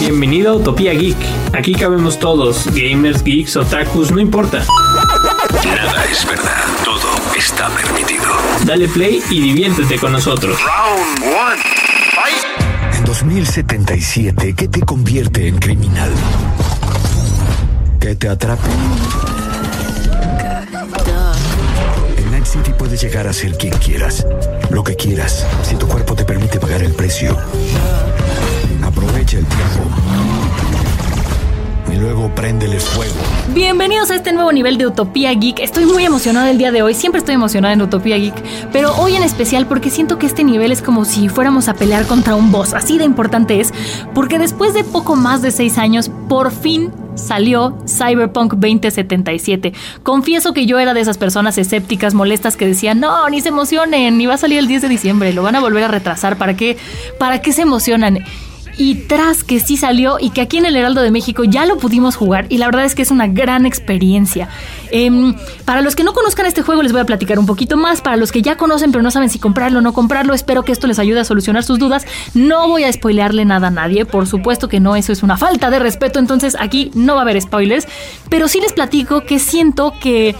Bienvenido a Utopía Geek. Aquí cabemos todos, gamers, geeks, otakus, no importa. Nada es verdad, todo está permitido. Dale play y diviértete con nosotros. Round one. Fight. En 2077, ¿qué te convierte en criminal? Que te atrape. En Night City puedes llegar a ser quien quieras, lo que quieras, si tu cuerpo te permite pagar el precio. Aprovecha el tiempo. Y luego préndeles fuego. Bienvenidos a este nuevo nivel de Utopía Geek. Estoy muy emocionada el día de hoy, siempre estoy emocionada en Utopía Geek, pero hoy en especial porque siento que este nivel es como si fuéramos a pelear contra un boss, así de importante es, porque después de poco más de seis años, por fin salió Cyberpunk 2077. Confieso que yo era de esas personas escépticas, molestas que decían, no, ni se emocionen, ni va a salir el 10 de diciembre, lo van a volver a retrasar, ¿para qué, para qué se emocionan? Y tras que sí salió y que aquí en el Heraldo de México ya lo pudimos jugar y la verdad es que es una gran experiencia. Em, para los que no conozcan este juego les voy a platicar un poquito más, para los que ya conocen pero no saben si comprarlo o no comprarlo, espero que esto les ayude a solucionar sus dudas. No voy a spoilearle nada a nadie, por supuesto que no, eso es una falta de respeto, entonces aquí no va a haber spoilers, pero sí les platico que siento que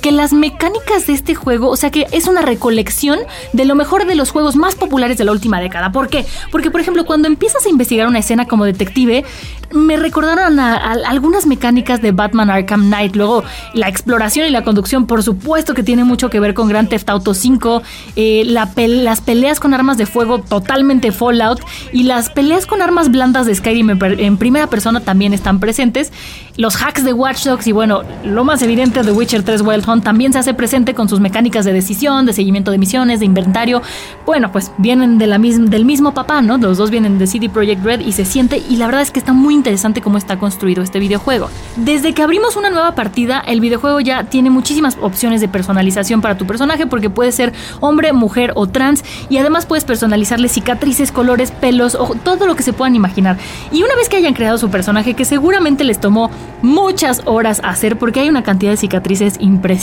que las mecánicas de este juego, o sea que es una recolección de lo mejor de los juegos más populares de la última década. ¿Por qué? Porque, por ejemplo, cuando empiezas a investigar una escena como detective, me recordaron a, algunas mecánicas de Batman Arkham Knight. Luego, la exploración y la conducción, por supuesto que tiene mucho que ver con Grand Theft Auto 5. Eh, las peleas con armas de fuego, totalmente Fallout. Y las peleas con armas blandas de Skyrim en, primera persona también están presentes. Los hacks de Watch Dogs y, bueno, lo más evidente de Witcher 3 Wild También se hace presente con sus mecánicas de decisión, de seguimiento de misiones, de inventario. Bueno, pues vienen del mismo papá, ¿no? Los dos vienen de CD Projekt Red y se siente. Y la verdad es que está muy interesante cómo está construido este videojuego. Desde que abrimos una nueva partida, el videojuego ya tiene muchísimas opciones de personalización para tu personaje porque puede ser hombre, mujer o trans y además puedes personalizarle cicatrices, colores, pelos, o todo lo que se puedan imaginar. Y una vez que hayan creado su personaje, que seguramente les tomó muchas horas hacer porque hay una cantidad de cicatrices impresionante,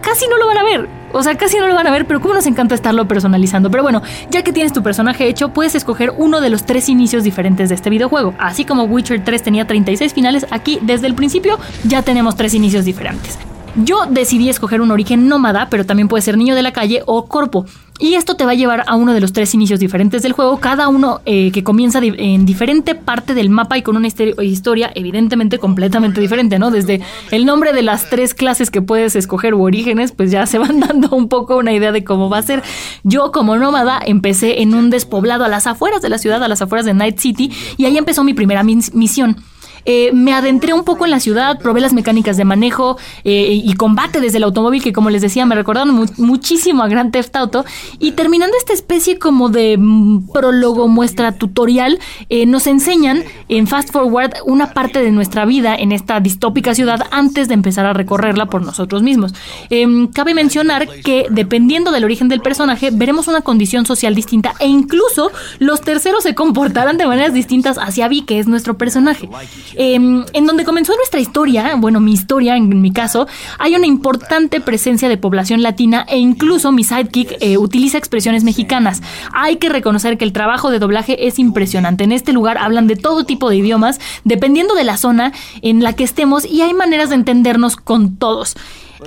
casi no lo van a ver. O sea, casi no lo van a ver, pero como nos encanta estarlo personalizando. Pero bueno, ya que tienes tu personaje hecho, puedes escoger uno de los tres inicios diferentes de este videojuego. Así como Witcher 3 tenía 36 finales, aquí desde el principio ya tenemos tres inicios diferentes. Yo decidí escoger un origen nómada, pero también puede ser niño de la calle o corpo. Y esto te va a llevar a uno de los tres inicios diferentes del juego, cada uno eh, que comienza en diferente parte del mapa y con una historia evidentemente completamente diferente, ¿no? Desde el nombre de las tres clases que puedes escoger u orígenes, pues ya se van dando un poco una idea de cómo va a ser. Yo como nómada empecé en un despoblado a las afueras de la ciudad, a las afueras de Night City, y ahí empezó mi primera misión. Eh, me adentré un poco en la ciudad, probé las mecánicas de manejo eh, y combate desde el automóvil, que como les decía, me recordaron muchísimo a Grand Theft Auto. Y terminando esta especie como de mm, prólogo, muestra tutorial, eh, nos enseñan en Fast Forward una parte de nuestra vida en esta distópica ciudad antes de empezar a recorrerla por nosotros mismos. Em, cabe mencionar que dependiendo del origen del personaje, veremos una condición social distinta e incluso los terceros se comportarán de maneras distintas hacia Vi, que es nuestro personaje. Em, en donde comenzó nuestra historia, bueno, mi historia en mi caso, hay una importante presencia de población latina e incluso mi sidekick eh, utiliza expresiones mexicanas. Hay que reconocer que el trabajo de doblaje es impresionante. En este lugar hablan de todo tipo de idiomas, dependiendo de la zona en la que estemos y hay maneras de entendernos con todos.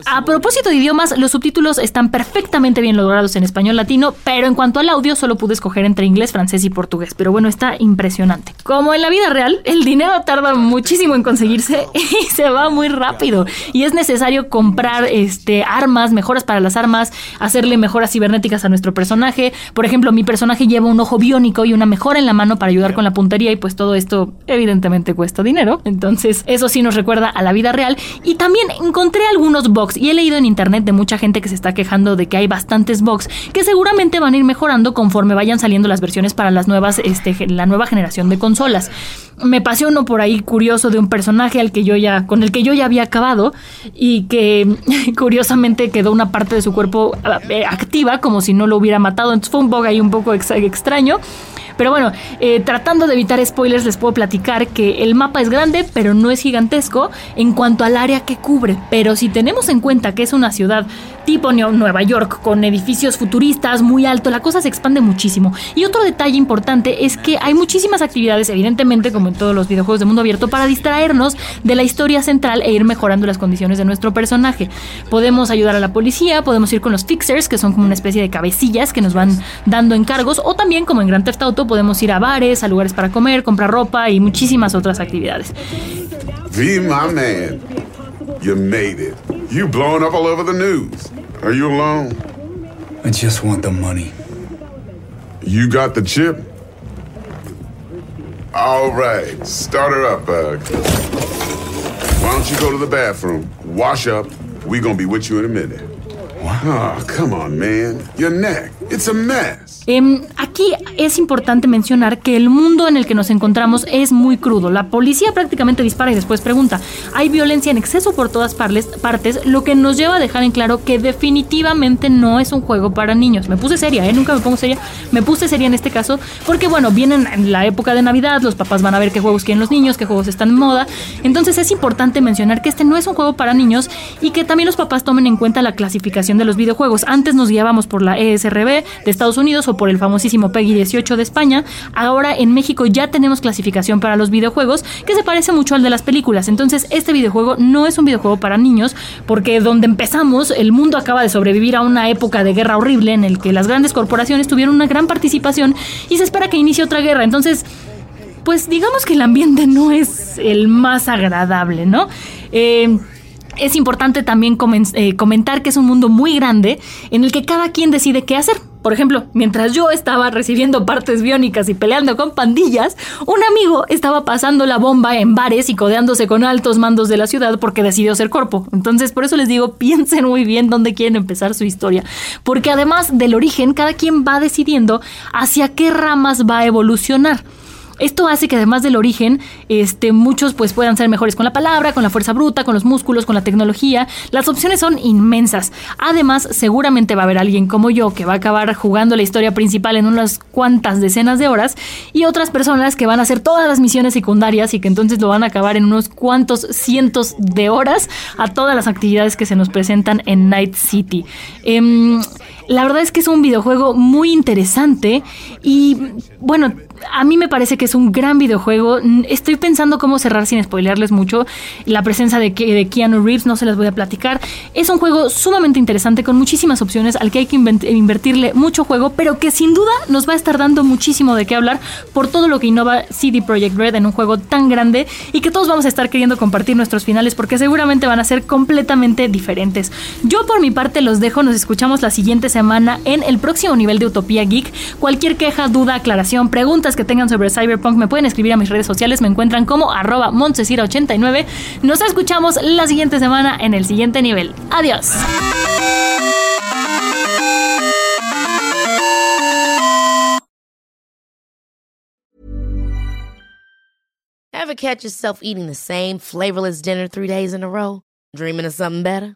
A propósito de idiomas, los subtítulos están perfectamente bien logrados en español latino, pero en cuanto al audio solo pude escoger entre inglés, francés y portugués. Pero bueno, está impresionante. Como en la vida real, el dinero tarda muchísimo en conseguirse y se va muy rápido. Y es necesario comprar este, armas, mejoras para las armas, hacerle mejoras cibernéticas a nuestro personaje. Por ejemplo, mi personaje lleva un ojo biónico y una mejora en la mano para ayudar con la puntería y pues todo esto evidentemente cuesta dinero. Entonces, eso sí nos recuerda a la vida real. Y también encontré algunos bugs y he leído en internet de mucha gente que se está quejando de que hay bastantes bugs que seguramente van a ir mejorando conforme vayan saliendo las versiones para las nuevas, este, la nueva generación de consolas. Me pasé por ahí curioso de un personaje al que yo ya, con el que yo ya había acabado y que curiosamente quedó una parte de su cuerpo eh, activa como si no lo hubiera matado. Entonces fue un bug ahí un poco extraño. Pero bueno, eh, tratando de evitar spoilers, les puedo platicar que el mapa es grande, pero no es gigantesco en cuanto al área que cubre. Pero si tenemos en cuenta que es una ciudad tipo Nueva York, con edificios futuristas muy alto, la cosa se expande muchísimo. Y otro detalle importante es que hay muchísimas actividades, evidentemente, como en todos los videojuegos de mundo abierto, para distraernos de la historia central e ir mejorando las condiciones de nuestro personaje. Podemos ayudar a la policía, podemos ir con los fixers, que son como una especie de cabecillas que nos van dando encargos, o también, como en Grand Theft Auto, podemos ir a bares, a lugares para comer, comprar ropa y muchísimas otras actividades. V, my man. You made it. You blowing up all over the news. Are you alone? I just want the money. You got the chip? All right, start her up, Bug. Why don't you go to the bathroom, wash up? We gonna be with you in a minute. What? Oh, come on, man. Your neck. It's a mess. Em, aquí es importante mencionar que el mundo en el que nos encontramos es muy crudo. La policía prácticamente dispara y después pregunta. Hay violencia en exceso por todas partes, lo que nos lleva a dejar en claro que definitivamente no es un juego para niños. Me puse seria, ¿eh? Nunca me pongo seria. Me puse seria en este caso porque, bueno, vienen en la época de Navidad, los papás van a ver qué juegos quieren los niños, qué juegos están en moda. Entonces es importante mencionar que este no es un juego para niños y que también los papás tomen en cuenta la clasificación de los videojuegos. Antes nos guiábamos por la ESRB de Estados Unidos o por el famosísimo PEGI 18 de España, ahora en México ya tenemos clasificación para los videojuegos que se parece mucho al de las películas. Entonces, este videojuego no es un videojuego para niños porque donde empezamos, el mundo acaba de sobrevivir a una época de guerra horrible en el que las grandes corporaciones tuvieron una gran participación y se espera que inicie otra guerra. Entonces, pues digamos que el ambiente no es el más agradable, ¿no? Eh, es importante también eh, comentar que es un mundo muy grande en el que cada quien decide qué hacer. Por ejemplo, mientras yo estaba recibiendo partes biónicas y peleando con pandillas, un amigo estaba pasando la bomba en bares y codeándose con altos mandos de la ciudad porque decidió ser corpo. Entonces, por eso les digo, piensen muy bien dónde quieren empezar su historia. Porque además del origen, cada quien va decidiendo hacia qué ramas va a evolucionar. Esto hace que además del origen, este, muchos pues puedan ser mejores con la palabra, con la fuerza bruta, con los músculos, con la tecnología. Las opciones son inmensas. Además, seguramente va a haber alguien como yo que va a acabar jugando la historia principal en unas cuantas decenas de horas y otras personas que van a hacer todas las misiones secundarias y que entonces lo van a acabar en unos cuantos cientos de horas a todas las actividades que se nos presentan en Night City. Em, la verdad es que es un videojuego muy interesante y bueno, a mí me parece que es un gran videojuego. Estoy pensando cómo cerrar sin spoilearles mucho. La presencia de, de Keanu Reeves no se las voy a platicar. Es un juego sumamente interesante con muchísimas opciones al que hay que invertirle mucho juego, pero que sin duda nos va a estar dando muchísimo de qué hablar por todo lo que innova CD Projekt Red en un juego tan grande y que todos vamos a estar queriendo compartir nuestros finales porque seguramente van a ser completamente diferentes. Yo por mi parte los dejo, nos escuchamos la siguiente semana en el próximo nivel de Utopía Geek. Cualquier queja, duda, aclaración, preguntas que tengan sobre Cyberpunk me pueden escribir a mis redes sociales, me encuentran como arroba 89 Nos escuchamos la siguiente semana en el siguiente nivel. Adiós. Flavorless? Dreaming of something better?